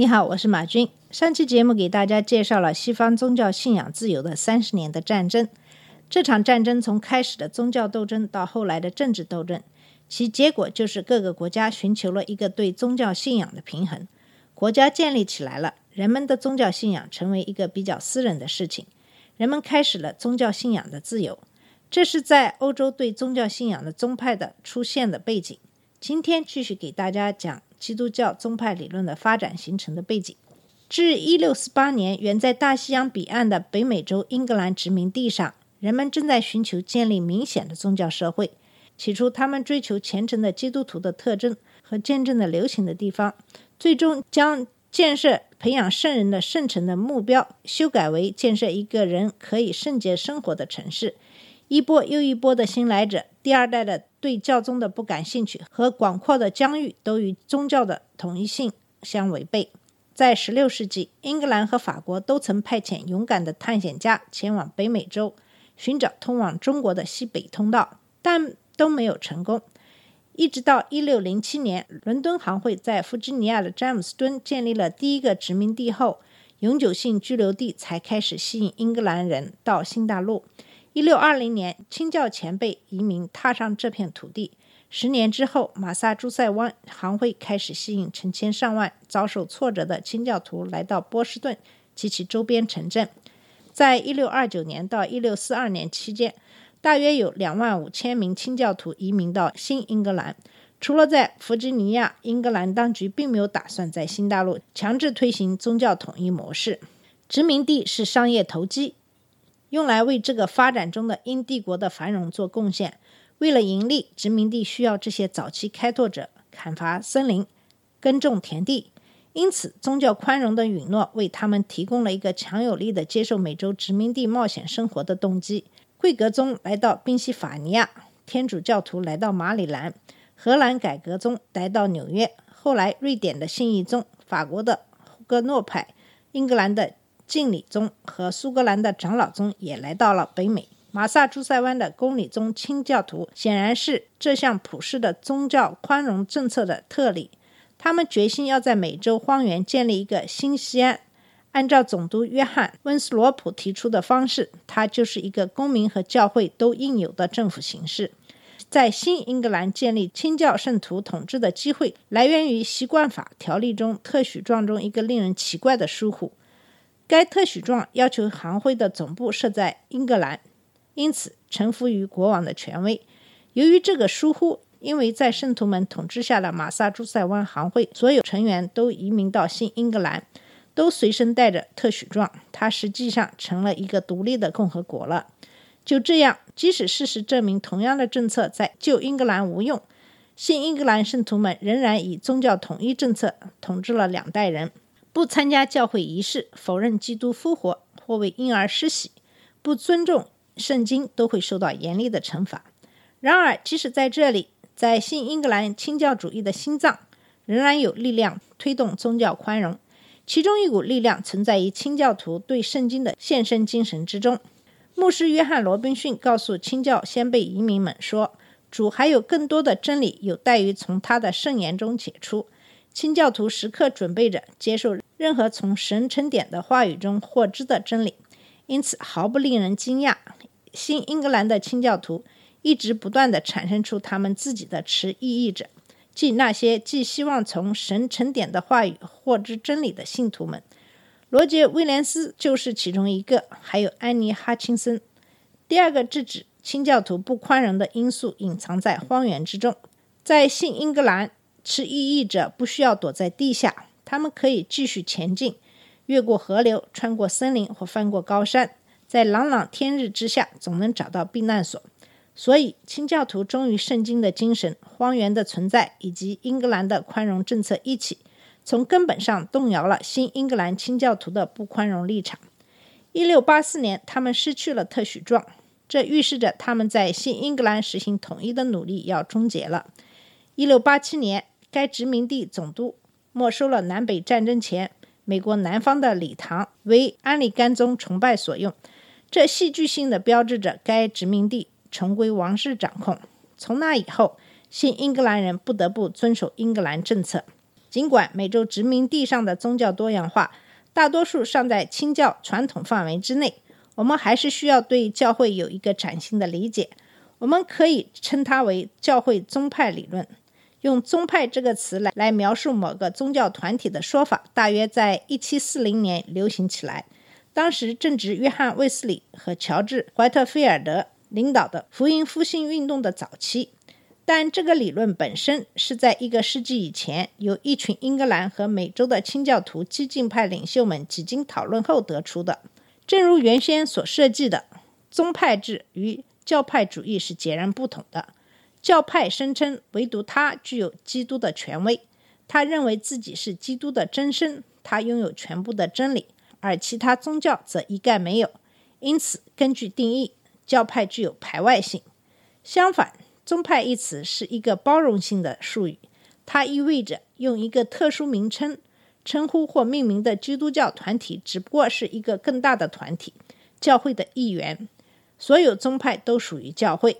你好，我是马军。上期节目给大家介绍了西方宗教信仰自由的三十年的战争。这场战争从开始的宗教斗争到后来的政治斗争，其结果就是各个国家寻求了一个对宗教信仰的平衡。国家建立起来了，人们的宗教信仰成为一个比较私人的事情，人们开始了宗教信仰的自由。这是在欧洲对宗教信仰的宗派的出现的背景。今天继续给大家讲基督教宗派理论的发展形成的背景。至1648年，远在大西洋彼岸的北美洲英格兰殖民地上，人们正在寻求建立明显的宗教社会。起初，他们追求虔诚的基督徒的特征和见证的流行的地方，最终将建设培养圣人的圣城的目标修改为建设一个人可以圣洁生活的城市。一波又一波的新来者，第二代的对教宗的不感兴趣和广阔的疆域都与宗教的统一性相违背。在16世纪，英格兰和法国都曾派遣勇敢的探险家前往北美洲，寻找通往中国的西北通道，但都没有成功。一直到1607年，伦敦行会在弗吉尼亚的詹姆斯敦建立了第一个殖民地后，永久性居留地才开始吸引英格兰人到新大陆。一六二零年，清教前辈移民踏上这片土地。十年之后，马萨诸塞湾行会开始吸引成千上万遭受挫折的清教徒来到波士顿及其周边城镇。在一六二九年到一六四二年期间，大约有两万五千名清教徒移民到新英格兰。除了在弗吉尼亚，英格兰当局并没有打算在新大陆强制推行宗教统一模式。殖民地是商业投机，用来为这个发展中的英帝国的繁荣做贡献。为了盈利，殖民地需要这些早期开拓者砍伐森林、耕种田地，因此宗教宽容的允诺为他们提供了一个强有力的接受美洲殖民地冒险生活的动机。贵格宗来到宾夕法尼亚，天主教徒来到马里兰，荷兰改革宗来到纽约，后来瑞典的信义宗、法国的胡格诺派、英格兰的敬礼宗和苏格兰的长老宗也来到了北美。马萨诸塞湾的公理宗清教徒显然是这项普世的宗教宽容政策的特例。他们决心要在美洲荒原建立一个新西安。按照总督约翰·温斯罗普提出的方式，它就是一个公民和教会都应有的政府形式。在新英格兰建立清教圣徒统治的机会，来源于习惯法条例中特许状中一个令人奇怪的疏忽。该特许状要求行会的总部设在英格兰。因此，臣服于国王的权威。由于这个疏忽，因为在圣徒们统治下的马萨诸塞湾行会所有成员都移民到新英格兰，都随身带着特许状，它实际上成了一个独立的共和国了。就这样，即使事实证明同样的政策在旧英格兰无用，新英格兰圣徒们仍然以宗教统一政策统治了两代人：不参加教会仪式，否认基督复活或为婴儿施洗，不尊重。圣经都会受到严厉的惩罚。然而，即使在这里，在新英格兰清教主义的心脏，仍然有力量推动宗教宽容。其中一股力量存在于清教徒对圣经的献身精神之中。牧师约翰·罗宾逊告诉清教先辈移民们说：“主还有更多的真理有待于从他的圣言中解出。清教徒时刻准备着接受任何从神沉典的话语中获知的真理。因此，毫不令人惊讶。”新英格兰的清教徒一直不断地产生出他们自己的持异议者，即那些既希望从神沉典的话语获知真理的信徒们。罗杰·威廉斯就是其中一个，还有安妮·哈钦森。第二个制止清教徒不宽容的因素隐藏在荒原之中。在新英格兰，持异议者不需要躲在地下，他们可以继续前进，越过河流，穿过森林或翻过高山。在朗朗天日之下，总能找到避难所。所以，清教徒忠于圣经的精神、荒原的存在以及英格兰的宽容政策一起，从根本上动摇了新英格兰清教徒的不宽容立场。一六八四年，他们失去了特许状，这预示着他们在新英格兰实行统一的努力要终结了。一六八七年，该殖民地总督没收了南北战争前美国南方的礼堂，为安利甘宗崇拜所用。这戏剧性的标志着该殖民地重归王室掌控。从那以后，新英格兰人不得不遵守英格兰政策。尽管美洲殖民地上的宗教多样化，大多数尚在清教传统范围之内，我们还是需要对教会有一个崭新的理解。我们可以称它为教会宗派理论。用“宗派”这个词来来描述某个宗教团体的说法，大约在1740年流行起来。当时正值约翰·卫斯理和乔治·怀特菲尔德领导的福音复兴运动的早期。但这个理论本身是在一个世纪以前，由一群英格兰和美洲的清教徒激进派领袖们几经讨论后得出的。正如原先所设计的，宗派制与教派主义是截然不同的。教派声称唯独他具有基督的权威，他认为自己是基督的真身，他拥有全部的真理，而其他宗教则一概没有。因此，根据定义，教派具有排外性。相反，宗派一词是一个包容性的术语，它意味着用一个特殊名称称呼或命名的基督教团体，只不过是一个更大的团体——教会的一员。所有宗派都属于教会。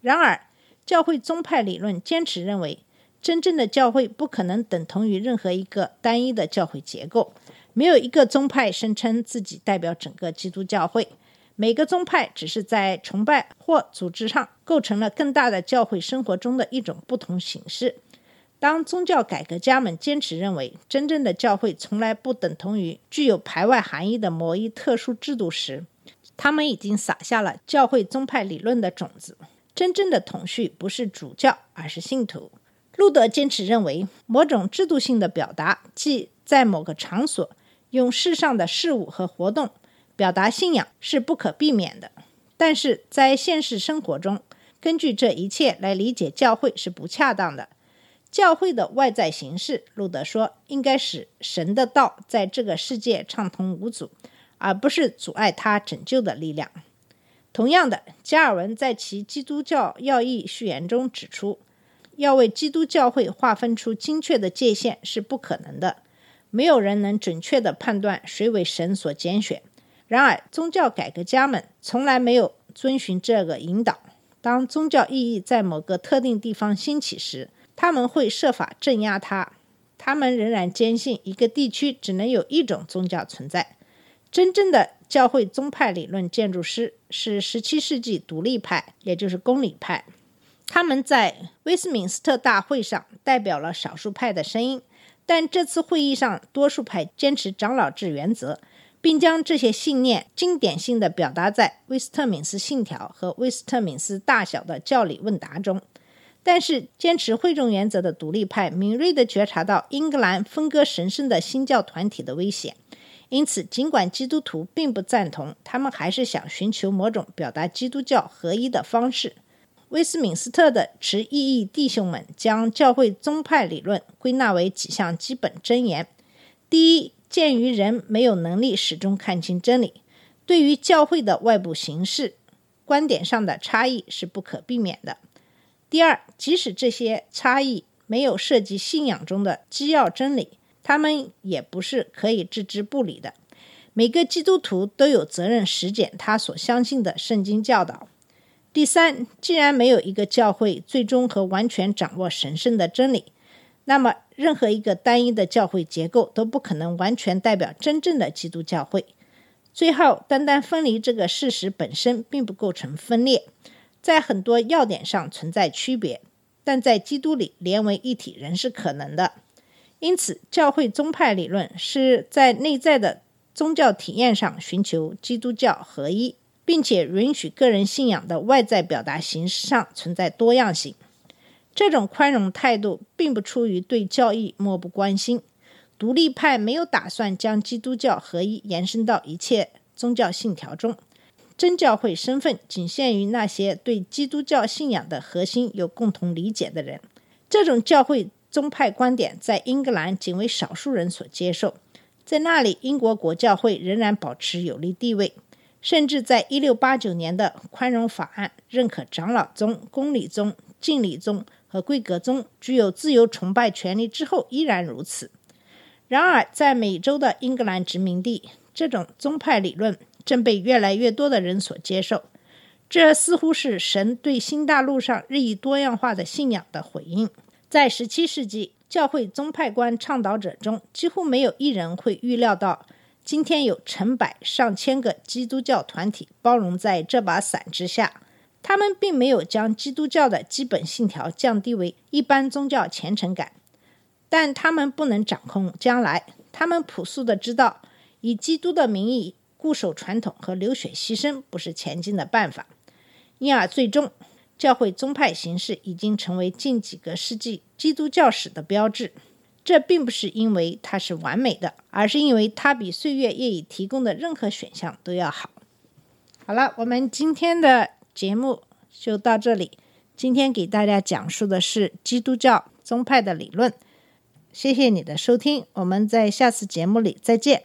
然而，教会宗派理论坚持认为，真正的教会不可能等同于任何一个单一的教会结构。没有一个宗派声称自己代表整个基督教会。每个宗派只是在崇拜或组织上构成了更大的教会生活中的一种不同形式。当宗教改革家们坚持认为真正的教会从来不等同于具有排外含义的某一特殊制度时，他们已经撒下了教会宗派理论的种子。真正的统绪不是主教，而是信徒。路德坚持认为，某种制度性的表达，即在某个场所用世上的事物和活动。表达信仰是不可避免的，但是在现实生活中，根据这一切来理解教会是不恰当的。教会的外在形式，路德说，应该使神的道在这个世界畅通无阻，而不是阻碍他拯救的力量。同样的，加尔文在其《基督教要义》序言中指出，要为基督教会划分出精确的界限是不可能的。没有人能准确地判断谁为神所拣选。然而，宗教改革家们从来没有遵循这个引导。当宗教意义在某个特定地方兴起时，他们会设法镇压它。他们仍然坚信一个地区只能有一种宗教存在。真正的教会宗派理论建筑师是17世纪独立派，也就是公理派。他们在威斯敏斯特大会上代表了少数派的声音，但这次会议上，多数派坚持长老制原则。并将这些信念经典性的表达在威斯特敏斯信条和威斯特敏斯大小的教理问答中。但是，坚持会众原则的独立派敏锐地觉察到英格兰分割神圣的新教团体的危险，因此，尽管基督徒并不赞同，他们还是想寻求某种表达基督教合一的方式。威斯敏斯特的持异议弟兄们将教会宗派理论归纳为几项基本箴言：第一，鉴于人没有能力始终看清真理，对于教会的外部形式，观点上的差异是不可避免的。第二，即使这些差异没有涉及信仰中的基要真理，他们也不是可以置之不理的。每个基督徒都有责任实践他所相信的圣经教导。第三，既然没有一个教会最终和完全掌握神圣的真理。那么，任何一个单一的教会结构都不可能完全代表真正的基督教会。最后，单单分离这个事实本身并不构成分裂，在很多要点上存在区别，但在基督里连为一体仍是可能的。因此，教会宗派理论是在内在的宗教体验上寻求基督教合一，并且允许个人信仰的外在表达形式上存在多样性。这种宽容态度并不出于对教义漠不关心。独立派没有打算将基督教合一延伸到一切宗教信条中。真教会身份仅限于那些对基督教信仰的核心有共同理解的人。这种教会宗派观点在英格兰仅为少数人所接受。在那里，英国国教会仍然保持有利地位，甚至在1689年的宽容法案认可长老宗、公理宗、敬礼宗和贵格宗具有自由崇拜权利之后，依然如此。然而，在美洲的英格兰殖民地，这种宗派理论正被越来越多的人所接受。这似乎是神对新大陆上日益多样化的信仰的回应。在17世纪，教会宗派观倡导者中，几乎没有一人会预料到，今天有成百上千个基督教团体包容在这把伞之下。他们并没有将基督教的基本信条降低为一般宗教虔诚感，但他们不能掌控将来。他们朴素的知道，以基督的名义固守传统和流血牺牲不是前进的办法。因而，最终，教会宗派形式已经成为近几个世纪基督教史的标志。这并不是因为它是完美的，而是因为它比岁月业已提供的任何选项都要好。好了，我们今天的节目就到这里。今天给大家讲述的是基督教宗派的理论。谢谢你的收听，我们在下次节目里再见。